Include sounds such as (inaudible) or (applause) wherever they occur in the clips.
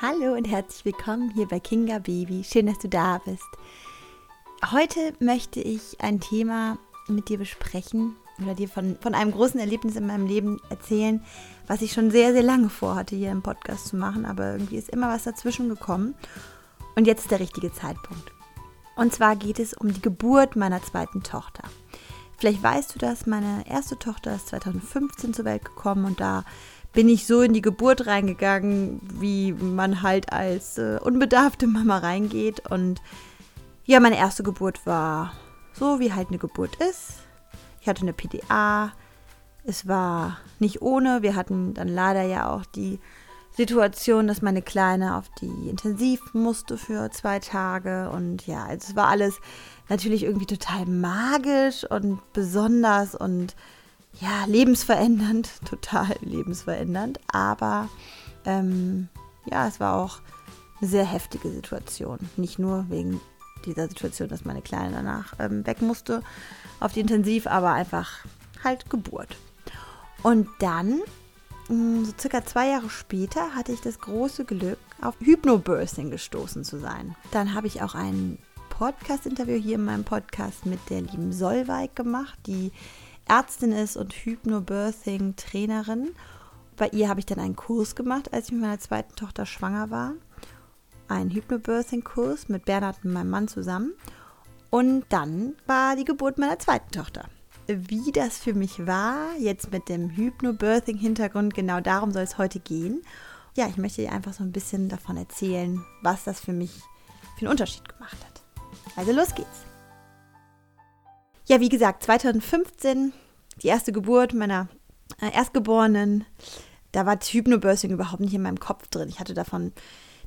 Hallo und herzlich willkommen hier bei Kinga Baby. Schön, dass du da bist. Heute möchte ich ein Thema mit dir besprechen oder dir von, von einem großen Erlebnis in meinem Leben erzählen, was ich schon sehr, sehr lange vorhatte, hier im Podcast zu machen, aber irgendwie ist immer was dazwischen gekommen. Und jetzt ist der richtige Zeitpunkt. Und zwar geht es um die Geburt meiner zweiten Tochter. Vielleicht weißt du das, meine erste Tochter ist 2015 zur Welt gekommen und da bin ich so in die Geburt reingegangen, wie man halt als äh, unbedarfte Mama reingeht. Und ja, meine erste Geburt war so, wie halt eine Geburt ist. Ich hatte eine PDA. Es war nicht ohne. Wir hatten dann leider ja auch die Situation, dass meine Kleine auf die Intensiv musste für zwei Tage. Und ja, also es war alles natürlich irgendwie total magisch und besonders und ja, lebensverändernd, (laughs) total lebensverändernd. Aber ähm, ja, es war auch eine sehr heftige Situation. Nicht nur wegen dieser Situation, dass meine Kleine danach ähm, weg musste auf die Intensiv, aber einfach halt Geburt. Und dann, mm, so circa zwei Jahre später, hatte ich das große Glück, auf Hypnobirthing gestoßen zu sein. Dann habe ich auch ein Podcast-Interview hier in meinem Podcast mit der lieben Solveig gemacht, die Ärztin ist und Hypnobirthing-Trainerin. Bei ihr habe ich dann einen Kurs gemacht, als ich mit meiner zweiten Tochter schwanger war. Ein Hypnobirthing-Kurs mit Bernhard und meinem Mann zusammen. Und dann war die Geburt meiner zweiten Tochter. Wie das für mich war, jetzt mit dem Hypnobirthing-Hintergrund, genau darum soll es heute gehen. Ja, ich möchte dir einfach so ein bisschen davon erzählen, was das für mich für einen Unterschied gemacht hat. Also los geht's. Ja, wie gesagt, 2015, die erste Geburt meiner äh, Erstgeborenen, da war Hypnobirthing überhaupt nicht in meinem Kopf drin. Ich hatte davon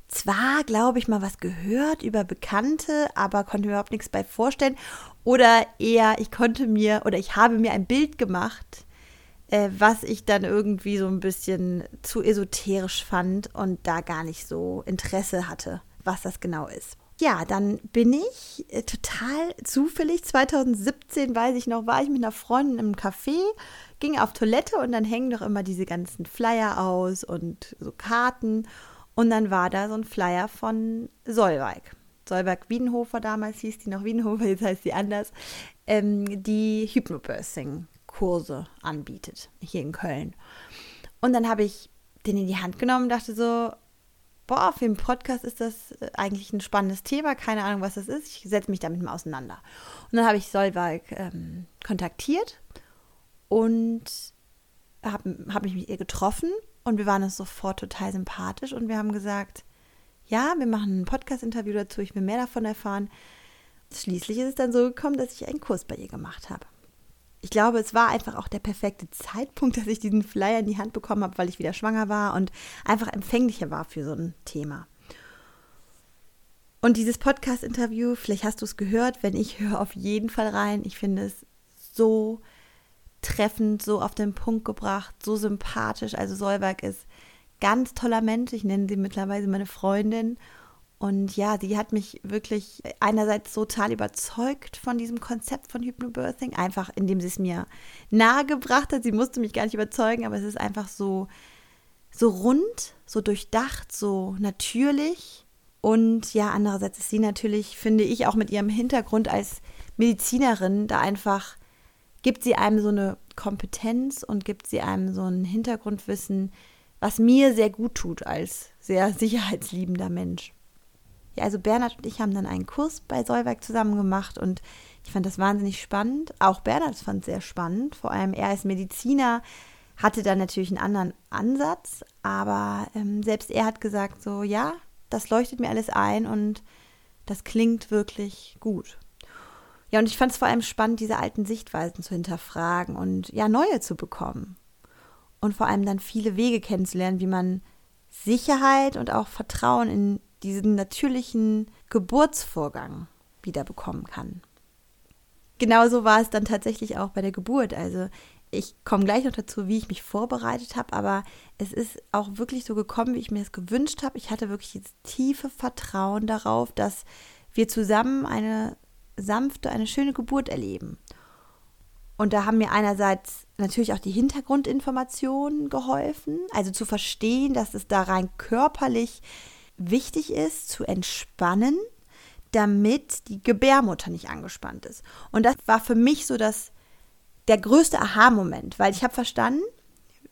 zwar, glaube ich, mal was gehört über Bekannte, aber konnte mir überhaupt nichts bei vorstellen. Oder eher, ich konnte mir oder ich habe mir ein Bild gemacht, äh, was ich dann irgendwie so ein bisschen zu esoterisch fand und da gar nicht so Interesse hatte, was das genau ist ja, dann bin ich äh, total zufällig, 2017 weiß ich noch, war ich mit einer Freundin im Café, ging auf Toilette und dann hängen doch immer diese ganzen Flyer aus und so Karten. Und dann war da so ein Flyer von Solveig. Solveig Wiedenhofer damals hieß die noch Wiedenhofer, jetzt heißt sie anders, ähm, die Hypnobirthing-Kurse anbietet, hier in Köln. Und dann habe ich den in die Hand genommen und dachte so, boah, für einen Podcast ist das äh, eigentlich ein spannendes Thema, keine Ahnung, was das ist. Ich setze mich damit mal auseinander. Und dann habe ich Solveig ähm, kontaktiert und habe hab mich mit ihr getroffen und wir waren uns sofort total sympathisch und wir haben gesagt, ja, wir machen ein Podcast-Interview dazu, ich will mehr davon erfahren. Schließlich ist es dann so gekommen, dass ich einen Kurs bei ihr gemacht habe ich glaube, es war einfach auch der perfekte Zeitpunkt, (laughs) dass ich diesen Flyer in die Hand bekommen habe, weil ich wieder schwanger war und einfach empfänglicher war für so ein Thema. Und dieses Podcast-Interview, vielleicht hast du es gehört, wenn ich höre auf jeden Fall rein. Ich finde es so treffend, so auf den Punkt gebracht, so sympathisch. Also Solberg ist ganz toller Mensch. Ich nenne sie mittlerweile meine Freundin. Und ja, sie hat mich wirklich einerseits total überzeugt von diesem Konzept von Hypnobirthing, einfach indem sie es mir nahegebracht hat. Sie musste mich gar nicht überzeugen, aber es ist einfach so, so rund, so durchdacht, so natürlich. Und ja, andererseits ist sie natürlich, finde ich, auch mit ihrem Hintergrund als Medizinerin da einfach, gibt sie einem so eine Kompetenz und gibt sie einem so ein Hintergrundwissen, was mir sehr gut tut als sehr (laughs) sicherheitsliebender Mensch. Ja, also Bernhard und ich haben dann einen Kurs bei Solberg zusammen gemacht und ich fand das wahnsinnig spannend. Auch Bernhard fand es sehr spannend. Vor allem er als Mediziner hatte dann natürlich einen anderen Ansatz, aber ähm, selbst er hat gesagt, so ja, das leuchtet mir alles ein und das klingt wirklich gut. Ja, und ich fand es vor allem spannend, diese alten Sichtweisen zu hinterfragen und ja, neue zu bekommen. Und vor allem dann viele Wege kennenzulernen, wie man Sicherheit und auch Vertrauen in diesen natürlichen Geburtsvorgang wiederbekommen kann. Genauso war es dann tatsächlich auch bei der Geburt. Also ich komme gleich noch dazu, wie ich mich vorbereitet habe, aber es ist auch wirklich so gekommen, wie ich mir es gewünscht habe. Ich hatte wirklich dieses tiefe Vertrauen darauf, dass wir zusammen eine sanfte, eine schöne Geburt erleben. Und da haben mir einerseits natürlich auch die Hintergrundinformationen geholfen, also zu verstehen, dass es da rein körperlich wichtig ist, zu entspannen, damit die Gebärmutter nicht angespannt ist. Und das war für mich so das, der größte Aha-Moment, weil ich habe verstanden,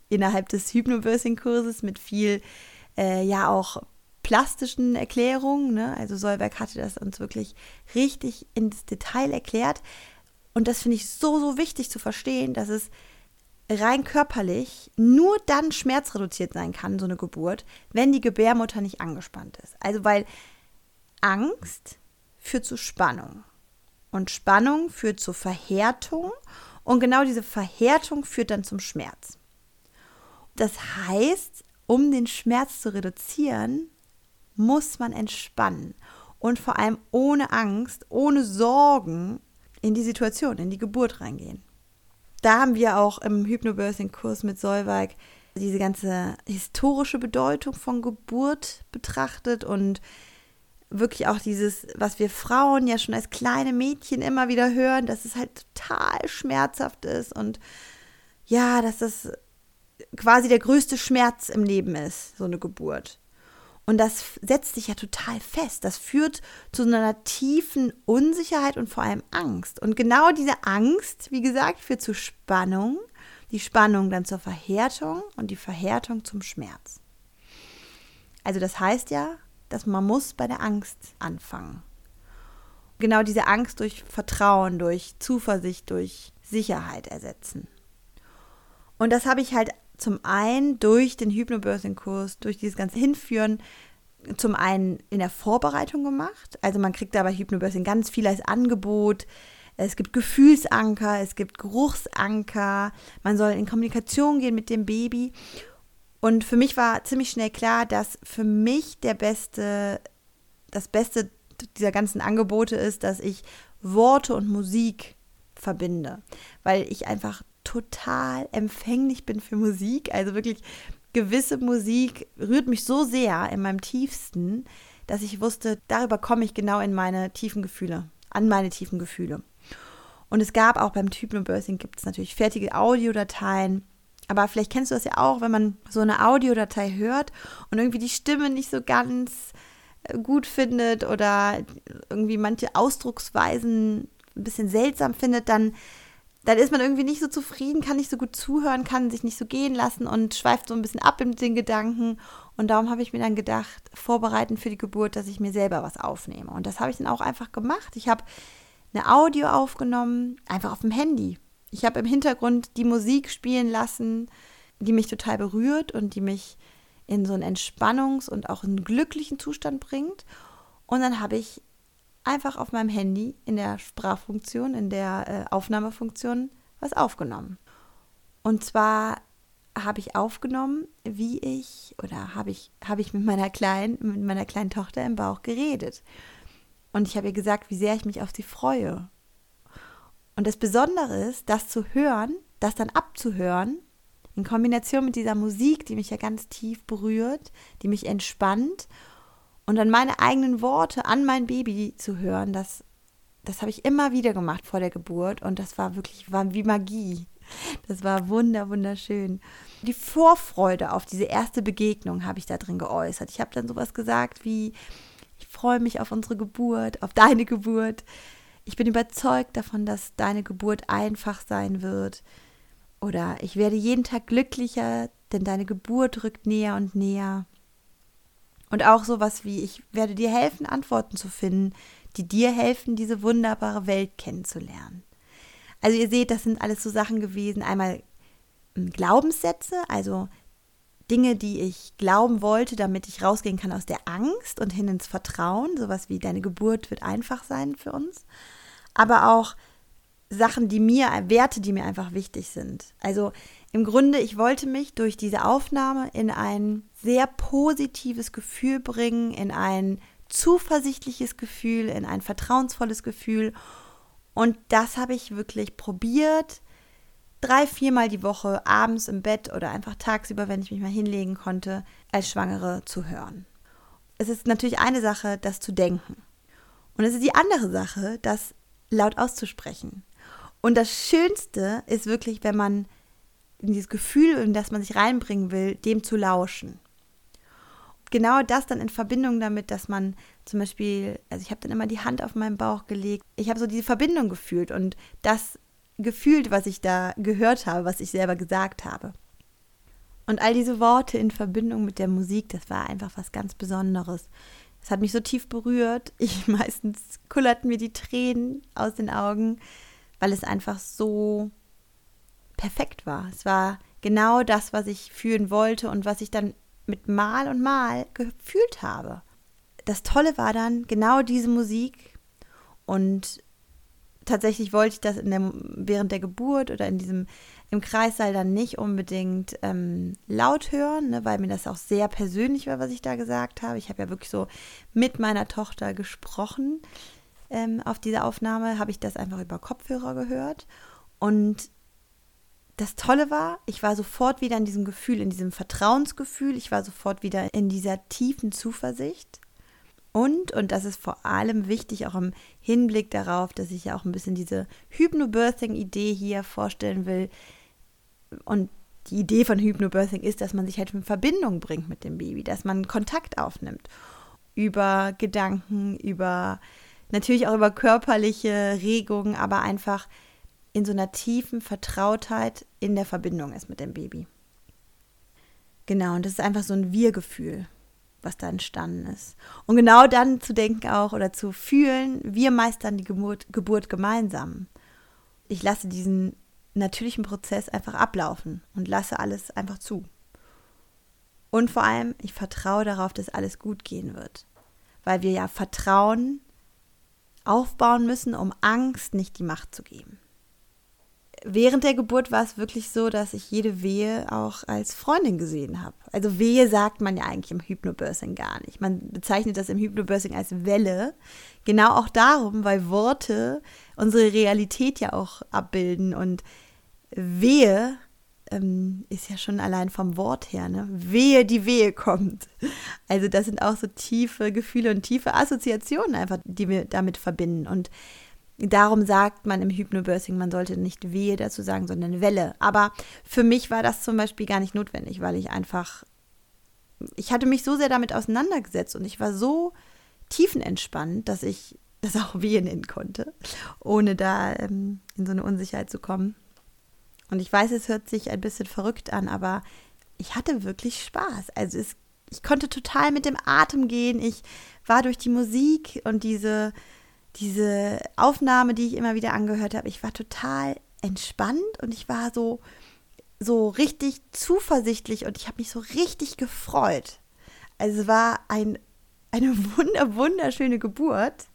innerhalb des Hypnobirthing-Kurses mit viel, äh, ja auch plastischen Erklärungen, ne? also Solberg hatte das uns wirklich richtig ins Detail erklärt. Und das finde ich so, so wichtig zu verstehen, dass es rein körperlich nur dann schmerzreduziert sein kann, so eine Geburt, wenn die Gebärmutter nicht angespannt ist. Also weil Angst führt zu Spannung und Spannung führt zu Verhärtung und genau diese Verhärtung führt dann zum Schmerz. Das heißt, um den Schmerz zu reduzieren, muss man entspannen und vor allem ohne Angst, ohne Sorgen in die Situation, in die Geburt reingehen da haben wir auch im Hypnobirthing-Kurs mit Solveig diese ganze historische Bedeutung von Geburt betrachtet und wirklich auch dieses, was wir Frauen ja schon als kleine Mädchen immer wieder hören, dass es halt total schmerzhaft ist und ja, dass das quasi der größte Schmerz im Leben ist, so eine Geburt. Und das setzt sich ja total fest. Das führt zu einer tiefen Unsicherheit und vor allem Angst. Und genau diese Angst, wie gesagt, führt zu Spannung, die Spannung dann zur Verhärtung und die Verhärtung zum Schmerz. Also das heißt ja, dass man muss bei der Angst anfangen. Genau diese Angst durch Vertrauen, durch Zuversicht, durch Sicherheit ersetzen. Und das habe ich halt zum einen durch den Hypnobirthing-Kurs, durch dieses ganze Hinführen, zum einen in der Vorbereitung gemacht. Also man kriegt da bei Hypnobirthing ganz viel als Angebot. Es gibt Gefühlsanker, es gibt Geruchsanker. Man soll in Kommunikation gehen mit dem Baby. Und für mich war ziemlich schnell klar, dass für mich der beste, das Beste dieser ganzen Angebote ist, dass ich Worte und Musik verbinde, weil ich einfach total empfänglich bin für Musik. Also wirklich gewisse Musik rührt mich so sehr in meinem tiefsten, dass ich wusste, darüber komme ich genau in meine tiefen Gefühle, an meine tiefen Gefühle. Und es gab auch beim Hypnobirthing gibt es natürlich fertige Audiodateien. Aber vielleicht kennst du das ja auch, wenn man so eine Audiodatei hört und irgendwie die Stimme nicht so ganz äh, gut findet oder irgendwie manche Ausdrucksweisen ein bisschen seltsam findet, dann dann ist man irgendwie nicht so zufrieden, kann nicht so gut zuhören, kann sich nicht so gehen lassen und schweift so ein bisschen ab mit den Gedanken. Und darum habe ich mir dann gedacht, vorbereiten für die Geburt, dass ich mir selber was aufnehme. Und das habe ich dann auch einfach gemacht. Ich habe eine Audio aufgenommen, einfach auf dem Handy. Ich habe im Hintergrund die Musik spielen lassen, die mich total berührt und die mich in so einen Entspannungs- und auch einen glücklichen Zustand bringt. Und dann habe ich einfach auf meinem Handy in der Sprachfunktion, in der äh, Aufnahmefunktion was aufgenommen. Und zwar habe ich aufgenommen, wie ich oder habe ich, habe ich mit meiner kleinen, mit meiner kleinen Tochter im Bauch geredet. Und ich habe ihr gesagt, wie sehr ich mich auf sie freue. Und das Besondere ist, das zu hören, das dann abzuhören, in Kombination mit dieser Musik, die mich ja ganz tief berührt, die mich entspannt und dann meine eigenen Worte an mein Baby zu hören, das, das habe ich immer wieder gemacht vor der Geburt und das war wirklich war wie Magie. Das war wunder, wunderschön. Die Vorfreude auf diese erste Begegnung habe ich da drin geäußert. Ich habe dann sowas gesagt wie, ich freue mich auf unsere Geburt, auf deine Geburt. Ich bin überzeugt davon, dass deine Geburt einfach sein wird. Oder ich werde jeden Tag glücklicher, denn deine Geburt rückt näher und näher. Und auch sowas wie, ich werde dir helfen, Antworten zu finden, die dir helfen, diese wunderbare Welt kennenzulernen. Also ihr seht, das sind alles so Sachen gewesen. Einmal hm, Glaubenssätze, also Dinge, die ich glauben wollte, damit ich rausgehen kann aus der Angst und hin ins Vertrauen. Sowas wie deine Geburt wird einfach sein für uns. Aber auch Sachen, die mir, Werte, die mir einfach wichtig sind. Also im Grunde, ich wollte mich durch diese Aufnahme in ein sehr positives Gefühl bringen, in ein zuversichtliches Gefühl, in ein vertrauensvolles Gefühl. Und das habe ich wirklich probiert, drei, viermal die Woche abends im Bett oder einfach tagsüber, wenn ich mich mal hinlegen konnte, als Schwangere zu hören. Es ist natürlich eine Sache, das zu denken. Und es ist die andere Sache, das laut auszusprechen. Und das Schönste ist wirklich, wenn man in dieses Gefühl, in das man sich reinbringen will, dem zu lauschen. Genau das dann in Verbindung damit, dass man zum Beispiel, also ich habe dann immer die Hand auf meinen Bauch gelegt. Ich habe so diese Verbindung gefühlt und das gefühlt, was ich da gehört habe, was ich selber gesagt habe. Und all diese Worte in Verbindung mit der Musik, das war einfach was ganz Besonderes. Es hat mich so tief berührt. (laughs) Ich meistens kullerten mir die Tränen aus den Augen, weil es einfach so perfekt war. Es war genau das, was ich fühlen wollte und was ich dann mit Mal und Mal gefühlt habe. Das Tolle war dann genau diese Musik und tatsächlich wollte ich das der, während der Geburt oder in diesem im Kreissaal dann nicht unbedingt ähm, laut hören, ne, weil mir das auch sehr persönlich war, was ich da gesagt habe. Ich habe ja wirklich so mit meiner Tochter gesprochen. Ähm, auf dieser Aufnahme habe ich das einfach über Kopfhörer gehört. Und das Tolle war, ich war sofort wieder in diesem Gefühl, in diesem Vertrauensgefühl. Ich war sofort wieder in dieser tiefen Zuversicht. Und, und das ist vor allem wichtig, auch im Hinblick darauf, dass ich ja auch ein bisschen diese Hypnobirthing-Idee hier vorstellen will. Und die Idee von Hypnobirthing ist, dass man sich halt in Verbindung bringt mit dem Baby, dass man Kontakt aufnimmt über Gedanken, über natürlich auch über körperliche Regungen, aber einfach in so einer tiefen Vertrautheit in der Verbindung ist mit dem Baby. Genau, und das ist einfach so ein Wir-Gefühl was da entstanden ist. Und genau dann zu denken auch oder zu fühlen, wir meistern die Geburt, Geburt gemeinsam. Ich lasse diesen natürlichen Prozess einfach ablaufen und lasse alles einfach zu. Und vor allem, ich vertraue darauf, dass alles gut gehen wird. Weil wir ja Vertrauen aufbauen müssen, um Angst nicht die Macht zu geben während der Geburt war es wirklich so, dass ich jede Wehe auch als Freundin gesehen habe. Also Wehe sagt man ja eigentlich im Hypnobirthing gar nicht. Man bezeichnet das im Hypnobirthing als Welle. Genau auch darum, weil Worte unsere Realität ja auch abbilden und Wehe ähm, ist ja schon allein vom Wort her, ne? Wehe, die Wehe kommt. Also das sind auch so tiefe Gefühle und tiefe Assoziationen einfach, die wir damit verbinden. Und Darum sagt man im Hypnobirthing, man sollte nicht Wehe dazu sagen, sondern Welle. Aber für mich war das zum Beispiel gar nicht notwendig, weil ich einfach, ich hatte mich so sehr damit auseinandergesetzt und ich war so tiefenentspannt, dass ich das (laughs) auch Wehe nennen konnte, ohne da ähm, in so eine Unsicherheit zu kommen. Und ich weiß, es hört sich ein bisschen verrückt an, aber ich hatte wirklich Spaß. Also es, ich konnte total mit dem Atem gehen. Ich war durch die Musik und diese diese Aufnahme, die ich immer wieder angehört habe, ich war total entspannt und ich war so, so richtig zuversichtlich und ich habe mich so richtig gefreut. Also es war ein, eine wunder, wunderschöne Geburt.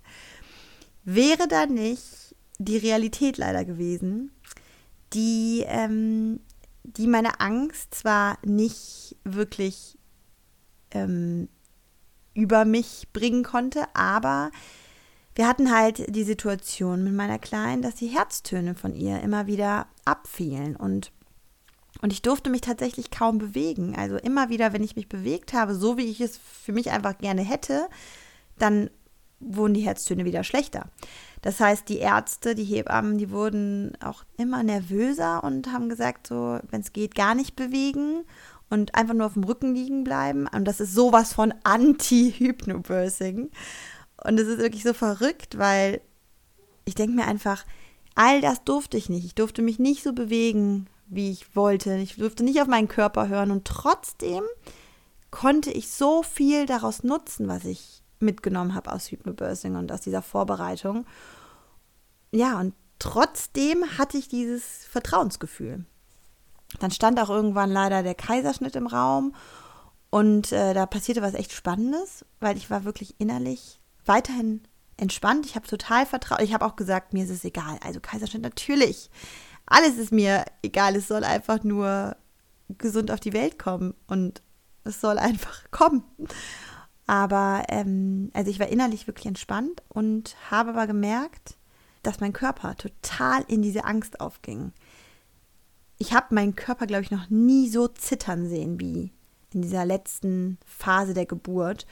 Wäre da nicht die Realität leider gewesen, die, ähm, die meine Angst zwar nicht wirklich ähm, über mich bringen konnte, aber wir hatten halt die Situation mit meiner Kleinen, dass die Herztöne von ihr immer wieder abfielen und und ich durfte mich tatsächlich kaum bewegen. Also immer wieder, wenn ich mich bewegt habe, so wie ich es für mich einfach gerne hätte, dann wurden die Herztöne wieder schlechter. Das heißt, die Ärzte, die Hebammen, die wurden auch immer nervöser und haben gesagt, so, wenn es geht, gar nicht bewegen und einfach nur auf dem Rücken liegen bleiben. Und das ist sowas von Anti-Hypnobirthing. Und es ist wirklich so verrückt, weil ich denke mir einfach, all das durfte ich nicht. Ich durfte mich nicht so bewegen, wie ich wollte. Ich durfte nicht auf meinen Körper hören. Und trotzdem konnte ich so viel daraus nutzen, was ich mitgenommen habe aus Hypnobirthing und aus dieser Vorbereitung. Ja, und trotzdem hatte ich dieses Vertrauensgefühl. Dann stand auch irgendwann leider der Kaiserschnitt im Raum und äh, da passierte was echt Spannendes, weil ich war wirklich innerlich weiterhin entspannt. Ich habe total vertraut. Ich habe auch gesagt, mir ist es egal. Also Kaiserschnitt natürlich. Alles ist mir egal. Es soll einfach nur gesund auf die Welt kommen und es soll einfach (laughs) kommen. Aber ähm, also ich war innerlich wirklich entspannt und habe aber gemerkt, dass mein Körper total in diese Angst aufging. Ich habe meinen Körper, glaube ich, noch nie so zittern sehen wie in dieser letzten Phase der Geburt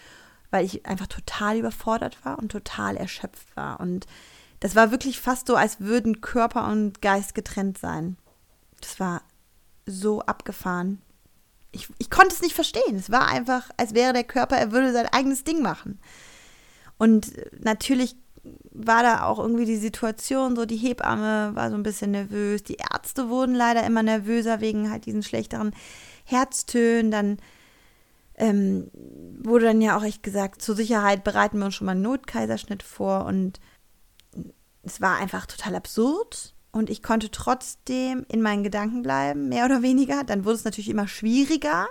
weil ich einfach total überfordert war und total erschöpft war. Und das war wirklich fast so, als würden Körper und Geist getrennt sein. Das war so abgefahren. ich, ich konnte es nicht verstehen. Es war einfach, als wäre der Körper, er würde sein eigenes Ding machen. Und natürlich war da auch irgendwie die Situation, so die Hebamme war so ein bisschen nervös, die Ärzte wurden leider immer nervöser wegen halt diesen schlechteren Herztönen, dann ähm, wurde dann ja auch echt gesagt, zur Sicherheit bereiten wir uns schon mal einen Notkaiserschnitt vor und es war einfach total absurd und ich konnte trotzdem in meinen Gedanken bleiben, mehr oder weniger. Dann wurde es natürlich immer schwieriger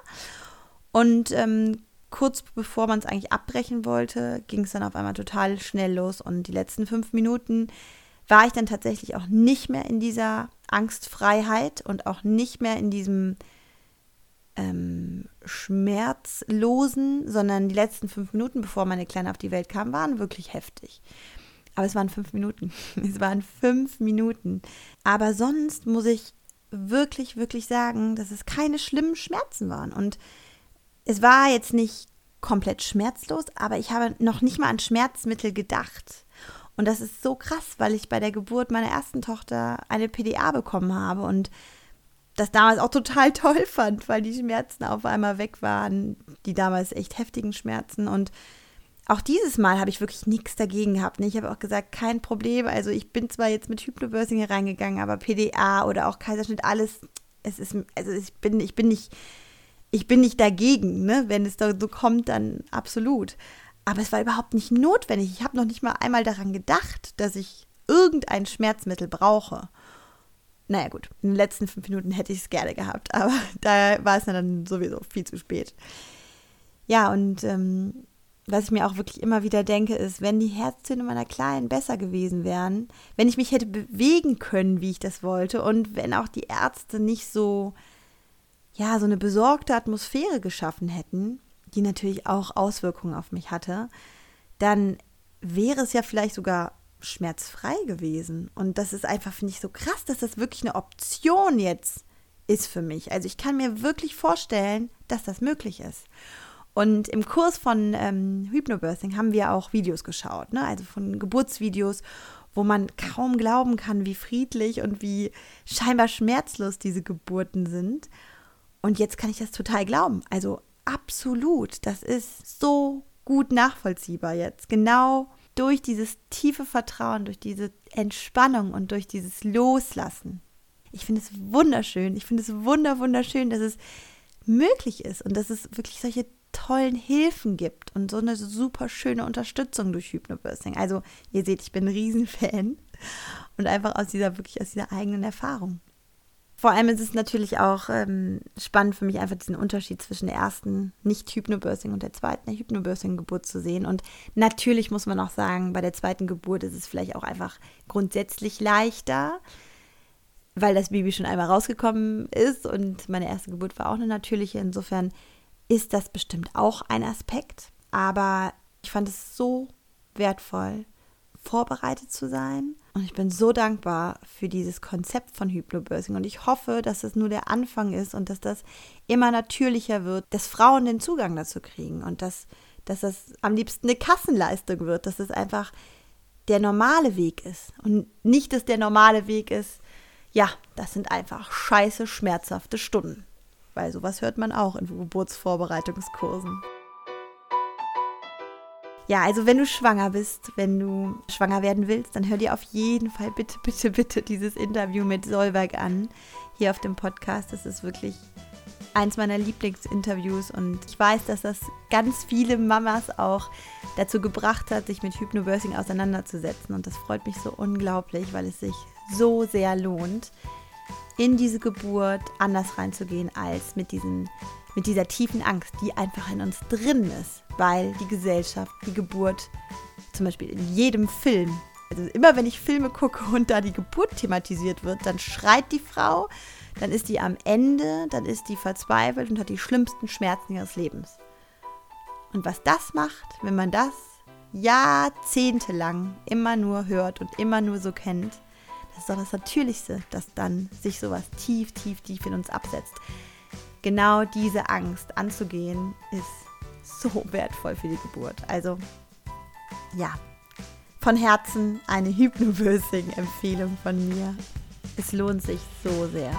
und ähm, kurz bevor man es eigentlich abbrechen wollte, ging es dann auf einmal total schnell los. Und die letzten fünf Minuten war ich dann tatsächlich auch nicht mehr in dieser Angstfreiheit und auch nicht mehr in diesem ähm, Schmerzlosen, sondern die letzten fünf Minuten, bevor meine Kleine auf die Welt kam, waren wirklich heftig. Aber es waren fünf Minuten. (laughs) Es waren fünf Minuten. Aber sonst muss ich wirklich, wirklich sagen, dass es keine schlimmen Schmerzen waren. Und es war jetzt nicht komplett schmerzlos, aber ich habe noch nicht mal an Schmerzmittel gedacht. Und das ist so krass, weil ich bei der Geburt meiner ersten Tochter eine PDA bekommen habe und das damals auch total (laughs) toll fand, weil die Schmerzen auf einmal weg waren, die damals echt heftigen Schmerzen. Und auch dieses Mal habe ich wirklich nichts dagegen gehabt. Ich habe auch gesagt, kein Problem. Also ich bin zwar jetzt mit Hypnobirthing hier reingegangen, aber PDA oder auch Kaiserschnitt, alles, es ist, also ich bin, ich bin nicht ich bin nicht dagegen, ne? wenn es da so kommt, dann absolut. Aber es war überhaupt nicht notwendig. Ich habe noch nicht mal einmal daran gedacht, dass ich irgendein Schmerzmittel brauche. Naja gut, in den letzten fünf Minuten hätte ich es gerne gehabt, (laughs) aber da war es dann sowieso viel zu spät. Ja, und ähm, was ich mir auch wirklich immer wieder denke, ist, wenn die Herztöne meiner Kleinen besser gewesen wären, wenn ich mich hätte bewegen können, wie ich das wollte, und wenn auch die Ärzte nicht so ja, so eine besorgte Atmosphäre geschaffen hätten, die natürlich auch Auswirkungen auf mich hatte, dann wäre es ja vielleicht sogar schmerzfrei gewesen. Und das ist einfach, finde ich, so krass, dass das wirklich eine Option jetzt ist für mich. Also ich kann mir wirklich vorstellen, dass das möglich ist. Und im Kurs von ähm, Hypnobirthing haben wir auch Videos geschaut, ne? also von Geburtsvideos, wo man kaum glauben kann, wie friedlich und wie scheinbar schmerzlos diese Geburten sind. Und jetzt kann ich das total glauben. Also absolut, das ist so gut nachvollziehbar jetzt. Genau durch dieses tiefe Vertrauen, durch diese Entspannung und durch dieses Loslassen. Ich finde es wunderschön. Ich finde es wunder, wunderschön, dass es möglich ist und dass es wirklich solche tollen Hilfen gibt und so eine super schöne Unterstützung durch Hypnobirthing. Also ihr seht, ich bin ein Riesenfan und einfach aus dieser wirklich aus dieser eigenen Erfahrung. Vor allem ist es natürlich auch ähm, spannend für mich, einfach diesen Unterschied zwischen der ersten Nicht-Hypnobirthing und der zweiten Hypnobirthing-Geburt zu sehen. Und natürlich muss man auch sagen, bei der zweiten Geburt ist es vielleicht auch einfach grundsätzlich leichter, weil das Baby schon einmal rausgekommen ist und meine erste Geburt war auch eine natürliche. Insofern ist das bestimmt auch ein Aspekt. Aber ich fand es so wertvoll, vorbereitet zu sein und ich bin so dankbar für dieses Konzept von Hypnobirthing und ich hoffe, dass es nur der Anfang ist und dass das immer natürlicher wird, dass Frauen den Zugang dazu kriegen und dass, dass das am liebsten eine Kassenleistung wird, dass es einfach der normale Weg ist und nicht, dass der normale Weg ist, ja, das sind einfach scheiße schmerzhafte Stunden. Weil sowas hört man auch in Geburtsvorbereitungskursen. Ja, also wenn du schwanger bist, wenn du schwanger werden willst, dann hör dir auf jeden Fall bitte, bitte, bitte dieses Interview mit Solberg an, hier auf dem Podcast. Das ist wirklich eins meiner Lieblingsinterviews und ich weiß, dass das ganz viele Mamas auch dazu gebracht hat, sich mit Hypnobirthing auseinanderzusetzen und das freut mich so unglaublich, weil es sich so sehr lohnt, in diese Geburt anders reinzugehen als mit diesen mit dieser tiefen Angst, die einfach in uns drin ist, weil die Gesellschaft, die Geburt, zum Beispiel in jedem Film, also immer wenn ich Filme gucke und da die Geburt thematisiert wird, dann schreit die Frau, dann ist die am Ende, dann ist die verzweifelt und hat die schlimmsten Schmerzen ihres Lebens. Und was das macht, wenn man das jahrzehntelang immer nur hört und immer nur so kennt, das ist doch das Natürlichste, dass dann sich sowas tief, tief, tief in uns absetzt genau diese Angst anzugehen, ist so wertvoll für die Geburt. Also ja, von Herzen eine Hypnobirthing-Empfehlung von mir. Es lohnt sich so sehr.